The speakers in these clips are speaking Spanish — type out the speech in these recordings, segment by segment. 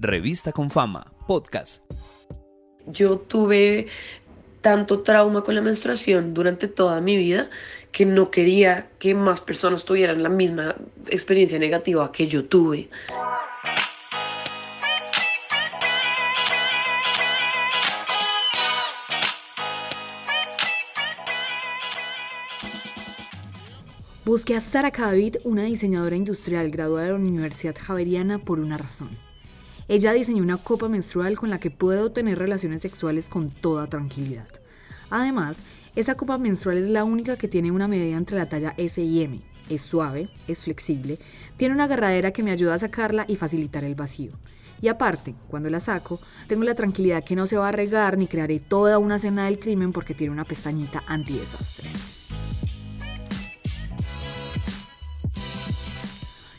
Revista con Fama, podcast. Yo tuve tanto trauma con la menstruación durante toda mi vida que no quería que más personas tuvieran la misma experiencia negativa que yo tuve. Busqué a Sara Cadavid, una diseñadora industrial graduada de la Universidad Javeriana, por una razón. Ella diseñó una copa menstrual con la que puedo tener relaciones sexuales con toda tranquilidad. Además, esa copa menstrual es la única que tiene una medida entre la talla S y M. Es suave, es flexible, tiene una agarradera que me ayuda a sacarla y facilitar el vacío. Y aparte, cuando la saco, tengo la tranquilidad que no se va a regar ni crearé toda una escena del crimen porque tiene una pestañita antidesastres.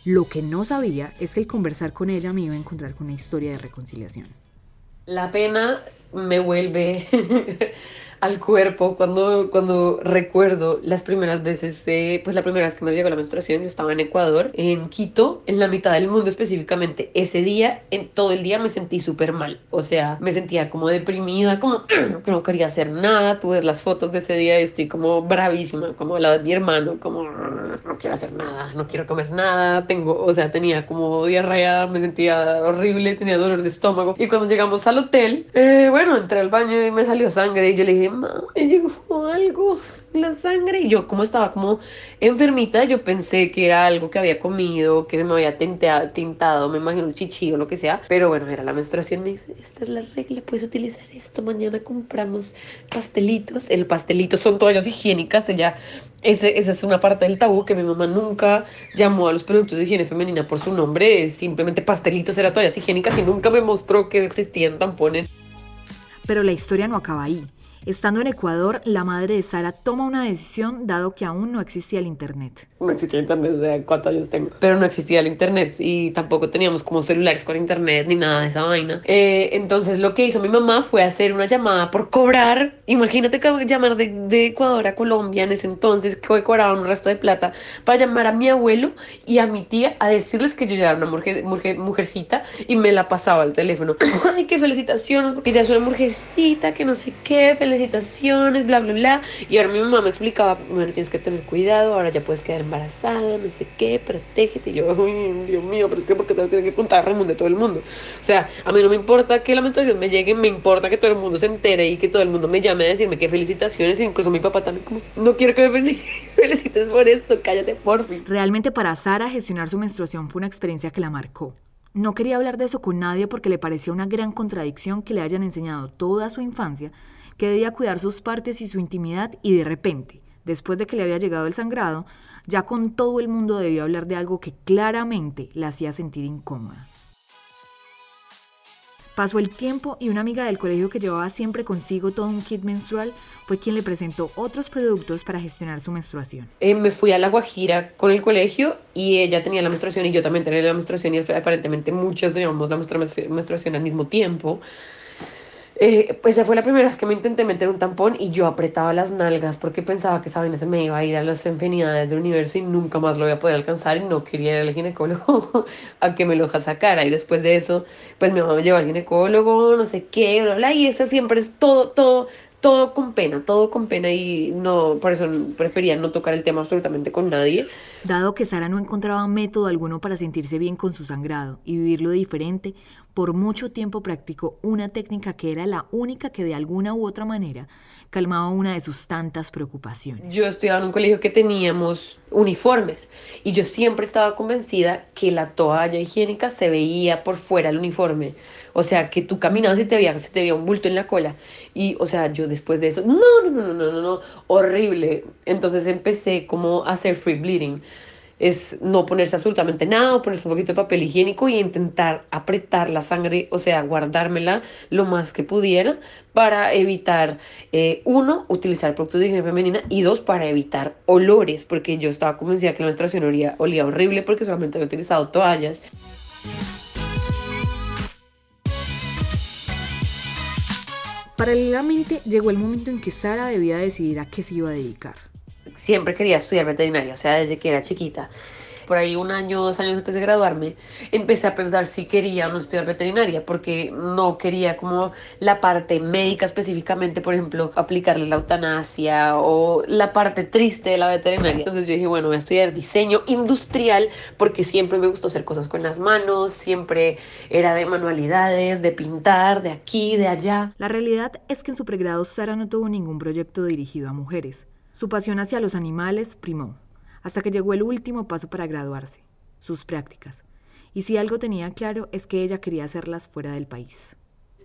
Lo que no sabía es que el conversar con ella me iba a encontrar con una historia de reconciliación. La pena me vuelve al cuerpo cuando, cuando recuerdo las primeras veces, pues la primera vez que me llegó la menstruación, yo estaba en Ecuador, en Quito, en la mitad del mundo específicamente. Ese día, en todo el día me sentí súper mal, o sea, me sentía como deprimida, como que no quería hacer nada. Tú ves las fotos de ese día y estoy como bravísima, como la de mi hermano, como no quiero hacer nada, no quiero comer nada, tengo, o sea, tenía como diarrea, me sentía horrible, tenía dolor de estómago. Y cuando llegamos al hotel, eh, bueno, entré al baño y me salió sangre y yo le dije, me llegó algo, la sangre. Y yo como estaba como enfermita, yo pensé que era algo que había comido, que me había tintado, tintado me imagino un chichi o lo que sea. Pero bueno, era la menstruación. Me dice, esta es la regla, puedes utilizar esto. Mañana compramos pastelitos. El pastelito son toallas higiénicas. Ella, ese, esa es una parte del tabú que mi mamá nunca llamó a los productos de higiene femenina por su nombre. Simplemente pastelitos era toallas higiénicas y nunca me mostró que existían tampones. Pero la historia no acaba ahí. Estando en Ecuador, la madre de Sara toma una decisión dado que aún no existía el Internet. No existía Internet, desde cuántos años tengo. Pero no existía el Internet y tampoco teníamos como celulares con Internet ni nada de esa vaina. Eh, entonces lo que hizo mi mamá fue hacer una llamada por cobrar. Imagínate que llamar de, Ecuador a Colombia en ese entonces, que cobraban un resto de plata, para llamar a mi abuelo y a mi tía a decirles que yo ya era una mujer, mujer, mujercita y me la pasaba al teléfono. Ay, qué felicitaciones, porque ya es una mujercita, que no sé qué, felicitaciones, bla, bla, bla. Y ahora mi mamá me explicaba, bueno, tienes que tener cuidado, ahora ya puedes quedar embarazada, no sé qué, protégete. Y yo, uy, Dios mío, pero es que porque tengo que contar a de todo el mundo. O sea, a mí no me importa que la menstruación me llegue, me importa que todo el mundo se entere y que todo el mundo me llame a decirme que felicitaciones. incluso mi papá también, como, no quiero que me felicites por esto, cállate por fin. Realmente para Sara gestionar su menstruación fue una experiencia que la marcó. No quería hablar de eso con nadie porque le parecía una gran contradicción que le hayan enseñado toda su infancia que debía cuidar sus partes y su intimidad y de repente, después de que le había llegado el sangrado, ya con todo el mundo debió hablar de algo que claramente la hacía sentir incómoda. Pasó el tiempo y una amiga del colegio que llevaba siempre consigo todo un kit menstrual fue quien le presentó otros productos para gestionar su menstruación. Eh, me fui a La Guajira con el colegio y ella tenía la menstruación y yo también tenía la menstruación y aparentemente muchos teníamos la menstruación al mismo tiempo. Eh, pues esa fue la primera vez que me intenté meter un tampón y yo apretaba las nalgas porque pensaba que esa vaina se me iba a ir a las infinidades del universo y nunca más lo iba a poder alcanzar y no quería ir al ginecólogo a que me lo sacara. Y después de eso, pues mi mamá me llevó al ginecólogo, no sé qué, bla, bla. Y eso siempre es todo, todo, todo con pena, todo con pena y no, por eso prefería no tocar el tema absolutamente con nadie. Dado que Sara no encontraba método alguno para sentirse bien con su sangrado y vivirlo diferente, por mucho tiempo practicó una técnica que era la única que de alguna u otra manera calmaba una de sus tantas preocupaciones. Yo estudiaba en un colegio que teníamos uniformes y yo siempre estaba convencida que la toalla higiénica se veía por fuera del uniforme. O sea, que tú caminabas y te veía, se te veía un bulto en la cola. Y, o sea, yo después de eso, no, no, no, no, no, no, horrible. Entonces empecé como a hacer free bleeding es no ponerse absolutamente nada, ponerse un poquito de papel higiénico y intentar apretar la sangre, o sea, guardármela lo más que pudiera para evitar, eh, uno, utilizar productos de higiene femenina y dos, para evitar olores, porque yo estaba convencida que la menstruación olía, olía horrible porque solamente había utilizado toallas. Paralelamente llegó el momento en que Sara debía decidir a qué se iba a dedicar siempre quería estudiar veterinaria, o sea, desde que era chiquita. Por ahí un año, dos años antes de graduarme, empecé a pensar si quería o no estudiar veterinaria, porque no quería como la parte médica específicamente, por ejemplo, aplicarle la eutanasia o la parte triste de la veterinaria. Entonces yo dije, bueno, voy a estudiar diseño industrial porque siempre me gustó hacer cosas con las manos, siempre era de manualidades, de pintar, de aquí, de allá. La realidad es que en su pregrado Sara no tuvo ningún proyecto dirigido a mujeres. Su pasión hacia los animales primó, hasta que llegó el último paso para graduarse, sus prácticas. Y si algo tenía claro es que ella quería hacerlas fuera del país.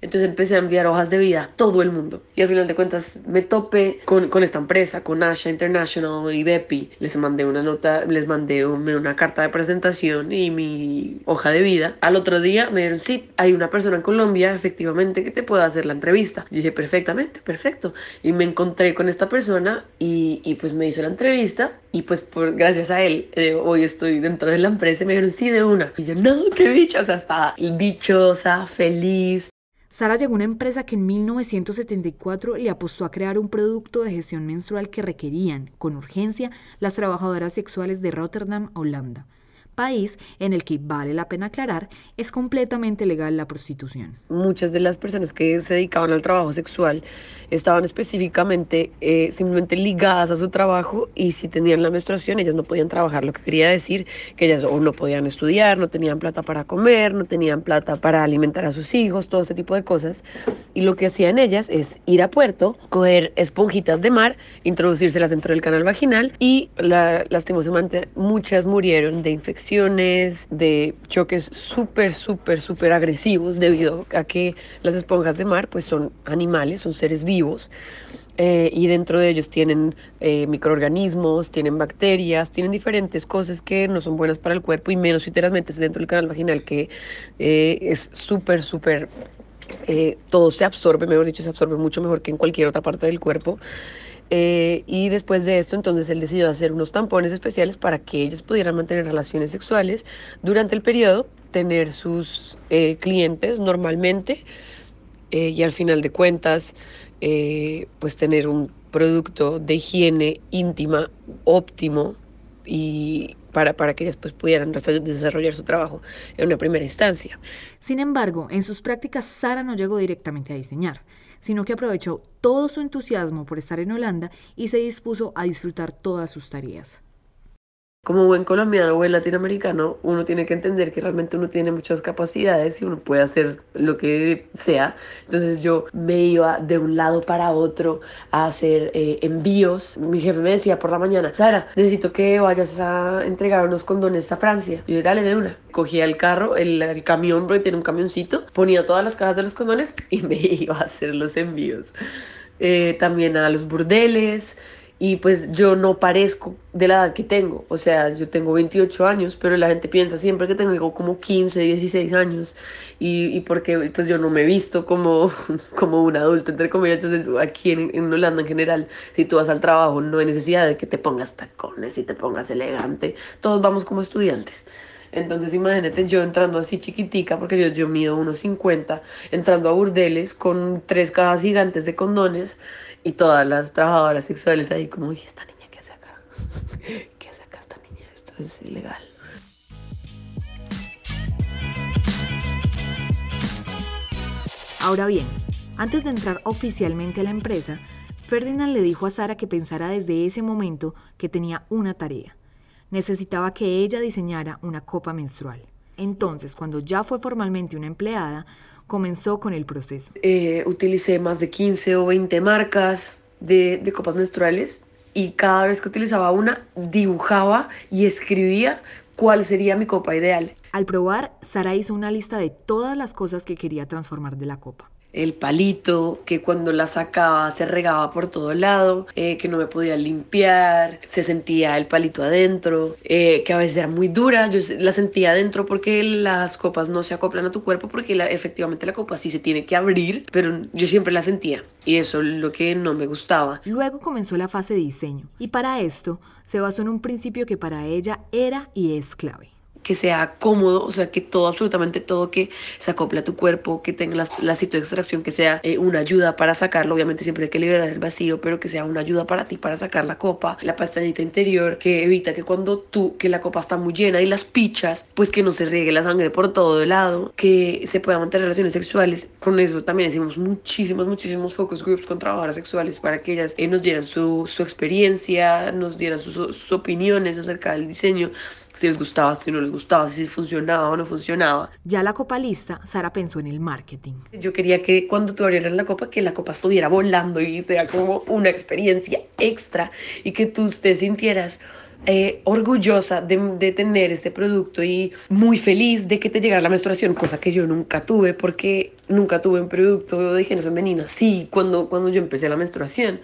Entonces empecé a enviar hojas de vida a todo el mundo. Y al final de cuentas me topé con, con esta empresa, con Asha International y Bepi. Les mandé una nota, les mandé una carta de presentación y mi hoja de vida. Al otro día me dijeron, sí, hay una persona en Colombia efectivamente que te pueda hacer la entrevista. Y dije, perfectamente, perfecto. Y me encontré con esta persona y, y pues me hizo la entrevista. Y pues por, gracias a él, eh, hoy estoy dentro de la empresa y me dijeron, sí, de una. Y yo, no, qué bicho, o sea, estaba dichosa, feliz. Sara llegó a una empresa que en 1974 le apostó a crear un producto de gestión menstrual que requerían, con urgencia, las trabajadoras sexuales de Rotterdam, Holanda país en el que, vale la pena aclarar, es completamente legal la prostitución. Muchas de las personas que se dedicaban al trabajo sexual estaban específicamente eh, simplemente ligadas a su trabajo y si tenían la menstruación ellas no podían trabajar, lo que quería decir que ellas o no podían estudiar, no tenían plata para comer, no tenían plata para alimentar a sus hijos, todo ese tipo de cosas. Y lo que hacían ellas es ir a puerto, coger esponjitas de mar, introducírselas dentro del canal vaginal y la, lastimosamente muchas murieron de infección de choques súper, súper, súper agresivos debido a que las esponjas de mar pues son animales, son seres vivos. Eh, y dentro de ellos tienen eh, microorganismos, tienen bacterias, tienen diferentes cosas que no son buenas para el cuerpo y menos literalmente dentro del canal vaginal que eh, es súper, súper, todo se absorbe, mejor dicho, se absorbe mucho mejor que en cualquier otra parte del cuerpo. Eh, y después de esto, entonces él decidió hacer unos tampones especiales para que ellos pudieran mantener relaciones sexuales durante el periodo, tener sus eh, clientes normalmente eh, y al final de cuentas, pues tener un producto de higiene íntima óptimo y para, para que ellas pues, pudieran desarrollar su trabajo en una primera instancia. Sin embargo, en sus prácticas, Sara no llegó directamente a diseñar sino que aprovechó todo su entusiasmo por estar en Holanda y se dispuso a disfrutar todas sus tareas como buen colombiano o buen latinoamericano, uno tiene que entender que realmente uno tiene muchas capacidades y uno puede hacer lo que sea. Entonces yo me iba de un lado para otro a hacer eh, envíos. Mi jefe me decía por la mañana, Sara, necesito que vayas a entregar unos condones a Francia. Y yo, dale de una. Cogía el carro, el, el camión, porque tiene un camioncito, ponía todas las cajas de los condones y me iba a hacer los envíos. Eh, también a los burdeles y pues yo no parezco de la edad que tengo, o sea, yo tengo 28 años, pero la gente piensa siempre que tengo como 15, 16 años. Y, y porque pues yo no me he visto como, como un adulto, entre comillas, entonces aquí en, en, Holanda en general, si tú vas al trabajo no hay necesidad de que te pongas tacones y te pongas elegante, todos vamos como estudiantes. Entonces imagínate yo entrando así chiquitica, porque yo, yo mido unos 50, entrando a burdeles con tres cajas gigantes de condones y todas las trabajadoras sexuales ahí como, dije, esta niña, ¿qué hace acá? ¿Qué hace acá esta niña? Esto es ilegal. Ahora bien, antes de entrar oficialmente a la empresa, Ferdinand le dijo a Sara que pensara desde ese momento que tenía una tarea. Necesitaba que ella diseñara una copa menstrual. Entonces, cuando ya fue formalmente una empleada, comenzó con el proceso? Eh, utilicé más de 15 o 20 marcas de, de copas menstruales y cada vez que utilizaba una, dibujaba y escribía cuál sería mi copa ideal. Al probar, Sara hizo una lista de todas las cosas que quería transformar de la copa el palito, que cuando la sacaba se regaba por todo lado, eh, que no me podía limpiar, se sentía el palito adentro, eh, que a veces era muy dura, yo la sentía adentro porque las copas no se acoplan a tu cuerpo, porque efectivamente la copa sí se tiene que abrir, pero yo siempre la sentía y eso es lo que no me gustaba. Luego comenzó la fase de diseño y para esto se basó en un principio que para ella era y es clave que sea cómodo, o sea, que todo, absolutamente todo que se acople a tu cuerpo, que tenga la, la de extracción, que sea eh, una ayuda para sacarlo, obviamente siempre hay que liberar el vacío, pero que sea una ayuda para ti para sacar la copa, la pestañita interior, que evita que cuando tú, que la copa está muy llena y las pichas, pues que no se riegue la sangre por todo el lado, que se puedan mantener relaciones sexuales. Con eso también hicimos muchísimos, muchísimos focus groups con trabajadoras sexuales para que ellas eh, nos dieran su, su experiencia, nos dieran sus, sus opiniones acerca del diseño si les gustaba, si no les gustaba, si funcionaba o no funcionaba. Ya la copa lista, Sara pensó en el marketing. Yo quería que cuando tú abrieras la copa, que la copa estuviera volando y sea como una experiencia extra y que tú te sintieras eh, orgullosa de, de, tener ese producto y muy feliz de que te llegara la menstruación, cosa que yo nunca tuve porque nunca tuve un producto de higiene femenina. Sí, cuando, cuando yo empecé la menstruación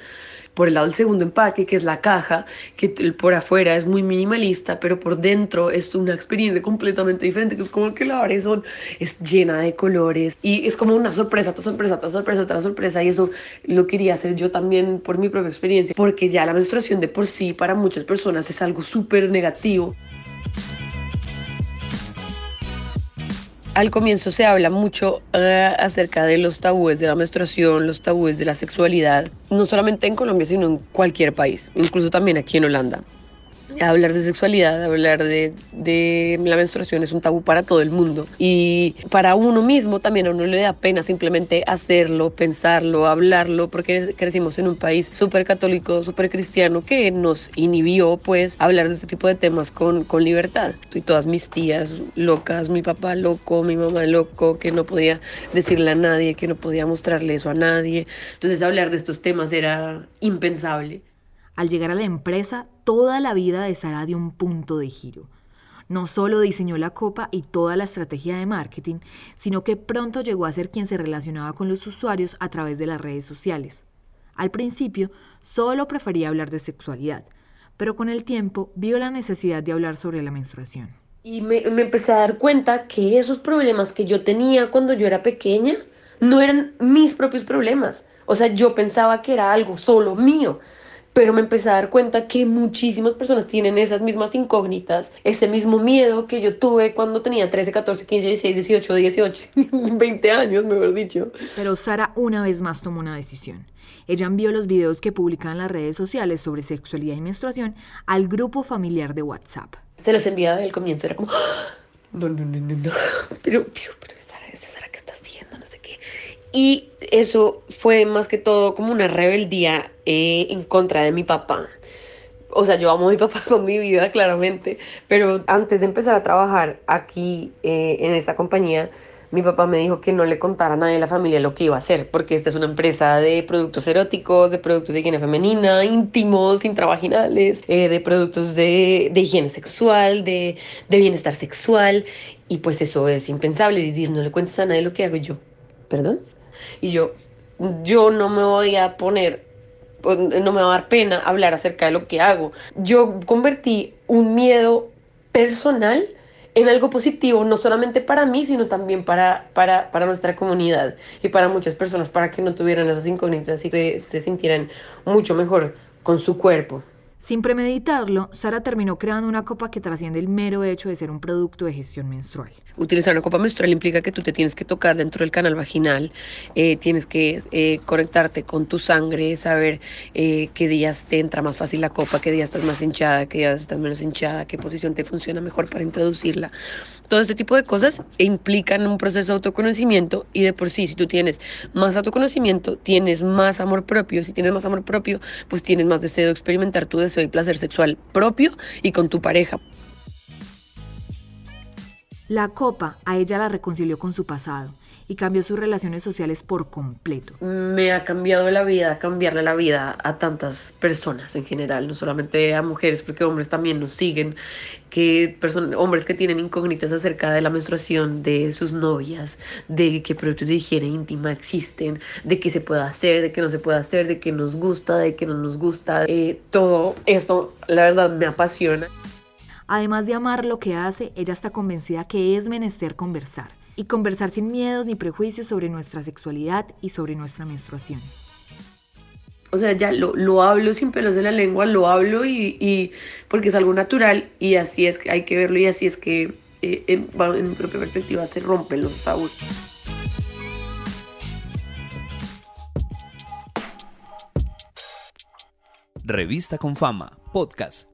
por el lado del segundo empaque, que es la caja, que por afuera es muy minimalista, pero por dentro es una experiencia completamente diferente, que es como que la abres son, es llena de colores y es como una sorpresa, otra sorpresa, otra sorpresa, otra sorpresa y eso lo quería hacer yo también por mi propia experiencia, porque ya la menstruación de por sí para muchas personas es algo súper negativo. Al comienzo se habla mucho uh, acerca de los tabúes de la menstruación, los tabúes de la sexualidad, no solamente en Colombia, sino en cualquier país, incluso también aquí en Holanda hablar de sexualidad, hablar de, de, la menstruación es un tabú para todo el mundo. Y para uno mismo también a uno le da pena simplemente hacerlo, pensarlo, hablarlo, porque crecimos en un país súper católico, súper cristiano, que nos inhibió pues hablar de este tipo de temas con, con libertad. Y todas mis tías locas, mi papá loco, mi mamá loco, que no podía decirle a nadie, que no podía mostrarle eso a nadie. Entonces hablar de estos temas era impensable. Al llegar a la empresa, toda la vida de Sara dio un punto de giro. No solo diseñó la copa y toda la estrategia de marketing, sino que pronto llegó a ser quien se relacionaba con los usuarios a través de las redes sociales. Al principio, solo prefería hablar de sexualidad, pero con el tiempo vio la necesidad de hablar sobre la menstruación. Y me, me empecé a dar cuenta que esos problemas que yo tenía cuando yo era pequeña no eran mis propios problemas. O sea, yo pensaba que era algo solo mío pero me empecé a dar cuenta que muchísimas personas tienen esas mismas incógnitas, ese mismo miedo que yo tuve cuando tenía 13, 14, 15, 16, 18, 18, 20 años, mejor dicho. Pero Sara una vez más tomó una decisión. Ella envió los videos que publicaban las redes sociales sobre sexualidad y menstruación al grupo familiar de WhatsApp. Se los enviaba al comienzo, era como, ¡Ah! no, no, no, no, no, pero, pero, pero, Sara, Sara, ¿qué estás haciendo? No sé qué. Y eso fue más que todo como una rebeldía eh, en contra de mi papá. O sea, yo amo a mi papá con mi vida, claramente, pero antes de empezar a trabajar aquí eh, en esta compañía, mi papá me dijo que no le contara a nadie de la familia lo que iba a hacer, porque esta es una empresa de productos eróticos, de productos de higiene femenina, íntimos, intravaginales, eh, de productos de, de higiene sexual, de, de bienestar sexual, y pues eso es impensable, decir, no le cuentes a nadie lo que hago yo. ¿Perdón? Y yo, yo no me voy a poner, no me va a dar pena hablar acerca de lo que hago. Yo convertí un miedo personal en algo positivo, no solamente para mí, sino también para, para, para nuestra comunidad y para muchas personas, para que no tuvieran esas incógnitas y se sintieran mucho mejor con su cuerpo. Sin premeditarlo, Sara terminó creando una copa que trasciende el mero hecho de ser un producto de gestión menstrual. Utilizar una copa menstrual implica que tú te tienes que tocar dentro del canal vaginal, eh, tienes que eh, conectarte con tu sangre, saber eh, qué días te entra más fácil la copa, qué días estás más hinchada, qué días estás menos hinchada, qué posición te funciona mejor para introducirla. Todo este tipo de cosas implican un proceso de autoconocimiento y de por sí, si tú tienes más autoconocimiento, tienes más amor propio. Si tienes más amor propio, pues tienes más deseo de experimentar tu deseo y placer sexual propio y con tu pareja. La copa a ella la reconcilió con su pasado y cambió sus relaciones sociales por completo. Me ha cambiado la vida, cambiarle la vida a tantas personas en general, no solamente a mujeres, porque hombres también nos siguen, que hombres que tienen incógnitas acerca de la menstruación de sus novias, de qué productos de higiene íntima existen, de qué se puede hacer, de qué no se puede hacer, de qué nos gusta, de qué no nos gusta. Eh, todo esto, la verdad, me apasiona. Además de amar lo que hace, ella está convencida que es menester conversar y conversar sin miedos ni prejuicios sobre nuestra sexualidad y sobre nuestra menstruación. O sea, ya lo, lo hablo sin pelos de la lengua, lo hablo y, y, porque es algo natural y así es que hay que verlo y así es que eh, en, en mi propia perspectiva, se rompen los tabús. Revista con Fama, podcast.